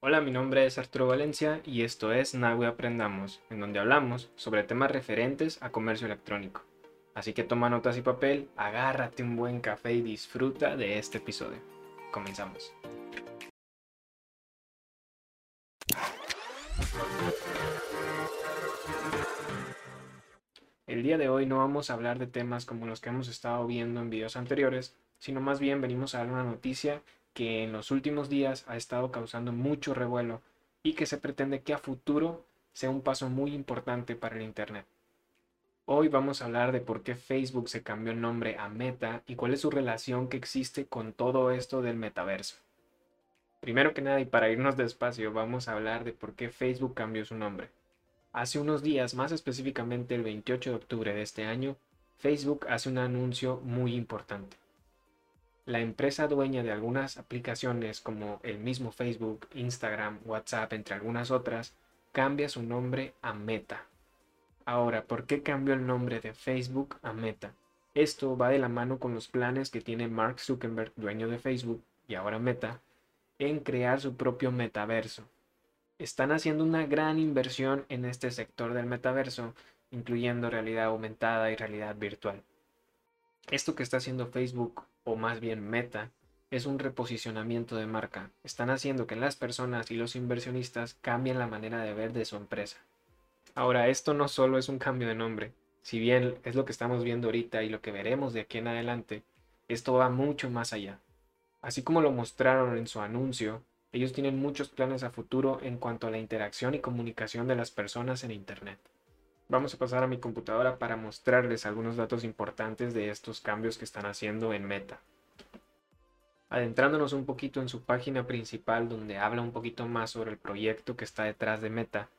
Hola, mi nombre es Arturo Valencia y esto es Nahue Aprendamos, en donde hablamos sobre temas referentes a comercio electrónico. Así que toma notas y papel, agárrate un buen café y disfruta de este episodio. Comenzamos. El día de hoy no vamos a hablar de temas como los que hemos estado viendo en videos anteriores, sino más bien venimos a dar una noticia que en los últimos días ha estado causando mucho revuelo y que se pretende que a futuro sea un paso muy importante para el Internet. Hoy vamos a hablar de por qué Facebook se cambió el nombre a Meta y cuál es su relación que existe con todo esto del metaverso. Primero que nada y para irnos despacio vamos a hablar de por qué Facebook cambió su nombre. Hace unos días, más específicamente el 28 de octubre de este año, Facebook hace un anuncio muy importante. La empresa dueña de algunas aplicaciones como el mismo Facebook, Instagram, WhatsApp, entre algunas otras, cambia su nombre a Meta. Ahora, ¿por qué cambió el nombre de Facebook a Meta? Esto va de la mano con los planes que tiene Mark Zuckerberg, dueño de Facebook y ahora Meta, en crear su propio metaverso están haciendo una gran inversión en este sector del metaverso, incluyendo realidad aumentada y realidad virtual. Esto que está haciendo Facebook, o más bien Meta, es un reposicionamiento de marca. Están haciendo que las personas y los inversionistas cambien la manera de ver de su empresa. Ahora, esto no solo es un cambio de nombre, si bien es lo que estamos viendo ahorita y lo que veremos de aquí en adelante, esto va mucho más allá. Así como lo mostraron en su anuncio, ellos tienen muchos planes a futuro en cuanto a la interacción y comunicación de las personas en Internet. Vamos a pasar a mi computadora para mostrarles algunos datos importantes de estos cambios que están haciendo en Meta. Adentrándonos un poquito en su página principal donde habla un poquito más sobre el proyecto que está detrás de Meta,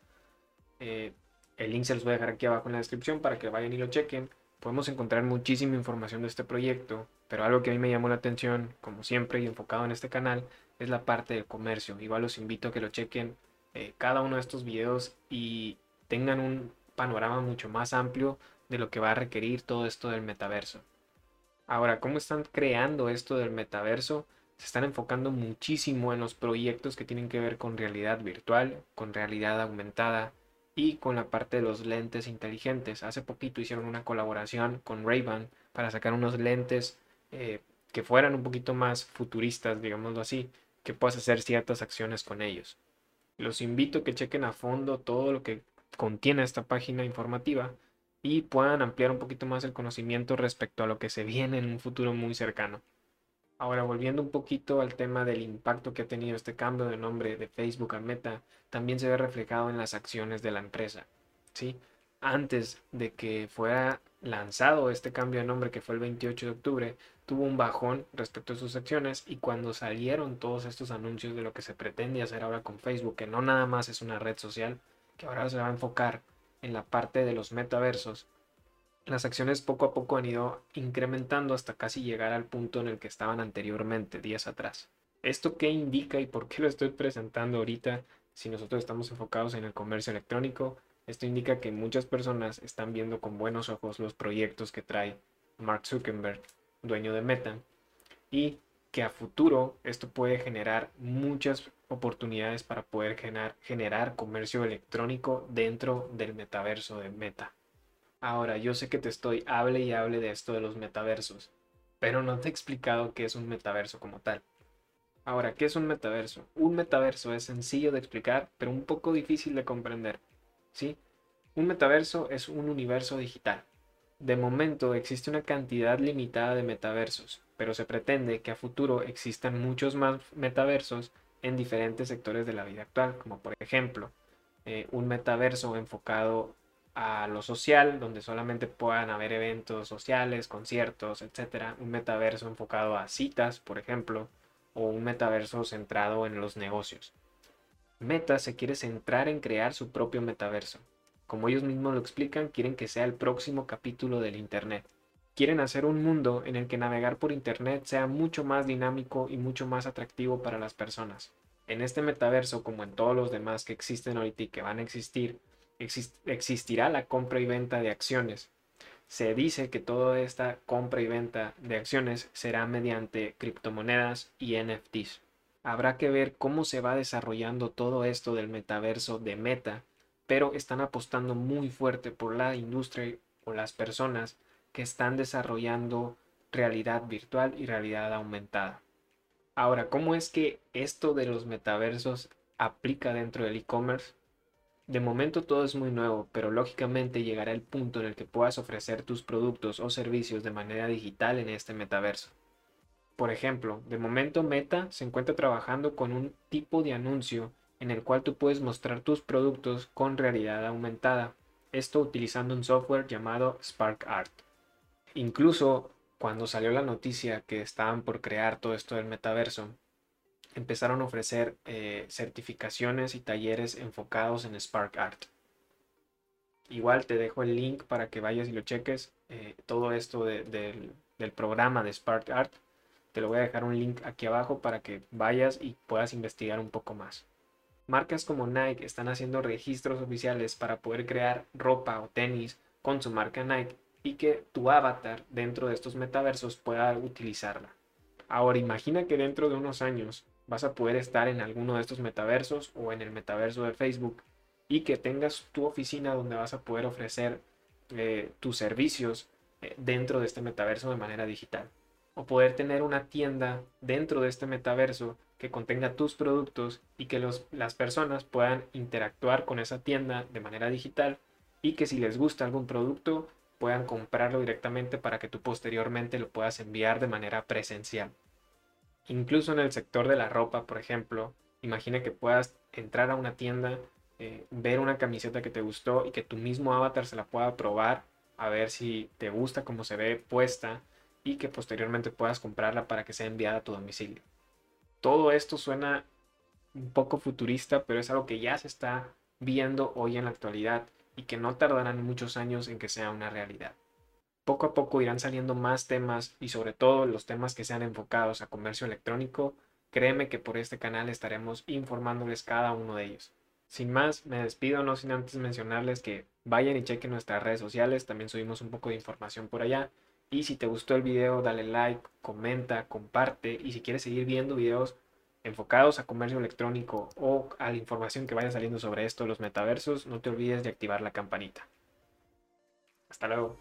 eh, el link se los voy a dejar aquí abajo en la descripción para que vayan y lo chequen. Podemos encontrar muchísima información de este proyecto, pero algo que a mí me llamó la atención, como siempre y enfocado en este canal, es la parte del comercio. Igual los invito a que lo chequen eh, cada uno de estos videos y tengan un panorama mucho más amplio de lo que va a requerir todo esto del metaverso. Ahora, ¿cómo están creando esto del metaverso? Se están enfocando muchísimo en los proyectos que tienen que ver con realidad virtual, con realidad aumentada y con la parte de los lentes inteligentes. Hace poquito hicieron una colaboración con Ray-Ban para sacar unos lentes eh, que fueran un poquito más futuristas, digámoslo así, que puedas hacer ciertas acciones con ellos. Los invito a que chequen a fondo todo lo que contiene esta página informativa y puedan ampliar un poquito más el conocimiento respecto a lo que se viene en un futuro muy cercano. Ahora, volviendo un poquito al tema del impacto que ha tenido este cambio de nombre de Facebook a Meta, también se ve reflejado en las acciones de la empresa. ¿sí? Antes de que fuera lanzado este cambio de nombre que fue el 28 de octubre, tuvo un bajón respecto a sus acciones y cuando salieron todos estos anuncios de lo que se pretende hacer ahora con Facebook, que no nada más es una red social, que ahora se va a enfocar en la parte de los metaversos, las acciones poco a poco han ido incrementando hasta casi llegar al punto en el que estaban anteriormente, días atrás. ¿Esto qué indica y por qué lo estoy presentando ahorita si nosotros estamos enfocados en el comercio electrónico? Esto indica que muchas personas están viendo con buenos ojos los proyectos que trae Mark Zuckerberg dueño de Meta, y que a futuro esto puede generar muchas oportunidades para poder generar, comercio electrónico dentro del metaverso de Meta. Ahora, yo sé que te estoy hable y hable de esto de los metaversos, pero no te he explicado qué es un metaverso como tal. Ahora, ¿qué es un metaverso? Un metaverso es sencillo de explicar, pero un poco difícil de comprender. ¿sí? Un metaverso es un universo digital, de momento existe una cantidad limitada de metaversos, pero se pretende que a futuro existan muchos más metaversos en diferentes sectores de la vida actual, como por ejemplo eh, un metaverso enfocado a lo social, donde solamente puedan haber eventos sociales, conciertos, etc. Un metaverso enfocado a citas, por ejemplo, o un metaverso centrado en los negocios. Meta se quiere centrar en crear su propio metaverso, como ellos mismos lo explican, quieren que sea el próximo capítulo del Internet. Quieren hacer un mundo en el que navegar por Internet sea mucho más dinámico y mucho más atractivo para las personas. En este metaverso, como en todos los demás que existen ahorita y que van a existir, existirá la compra y venta de acciones. Se dice que toda esta compra y venta de acciones será mediante criptomonedas y NFTs. Habrá que ver cómo se va desarrollando todo esto del metaverso de Meta, pero están apostando muy fuerte por la industria o las personas que están desarrollando realidad virtual y realidad aumentada. Ahora, ¿cómo es que esto de los metaversos aplica dentro del e-commerce? De momento todo es muy nuevo, pero lógicamente llegará el punto en el que puedas ofrecer tus productos o servicios de manera digital en este metaverso. Por ejemplo, de momento Meta se encuentra trabajando con un tipo de anuncio en el cual tú puedes mostrar tus productos con realidad aumentada, esto utilizando un software llamado SparkArt. Incluso cuando salió la noticia que estaban por crear todo esto del metaverso, empezaron a ofrecer eh, certificaciones y talleres enfocados en SparkArt. Igual te dejo el link para que vayas y lo cheques. Eh, todo esto del, del programa de SparkArt te lo voy a dejar un link aquí abajo para que vayas y puedas investigar un poco más. Marcas como Nike están haciendo registros oficiales para poder crear ropa o tenis con su marca Nike y que tu avatar dentro de estos metaversos pueda utilizarla. Ahora imagina que dentro de unos años vas a poder estar en alguno de estos metaversos o en el metaverso de Facebook y que tengas tu oficina donde vas a poder ofrecer eh, tus servicios eh, dentro de este metaverso de manera digital o poder tener una tienda dentro de este metaverso que contenga tus productos y que las personas puedan interactuar con esa tienda de manera digital y que si les gusta algún producto puedan comprarlo directamente para que tú posteriormente lo puedas enviar de manera presencial. Incluso en el sector de la ropa, por ejemplo, imagina que puedas entrar a una tienda, eh, ver una camiseta que te gustó y que tu mismo avatar se la pueda probar a ver si te gusta cómo se ve puesta y que posteriormente puedas comprarla para que sea enviada a tu domicilio. Todo esto suena un poco futurista, pero es algo que ya se está viendo hoy en la actualidad y que no tardarán muchos años en que sea una realidad. Poco a poco irán saliendo más temas y sobre todo los temas que sean enfocados a comercio electrónico. Créeme que por este canal estaremos informándoles cada uno de ellos. Sin más, me despido no sin antes mencionarles que vayan y chequen nuestras redes sociales, también subimos un poco de información por allá y si te gustó el video, dale like, comenta, comparte. Y si quieres seguir viendo videos enfocados a comercio electrónico o a la información que vaya saliendo sobre esto, los metaversos, no te olvides de activar la campanita. Hasta luego.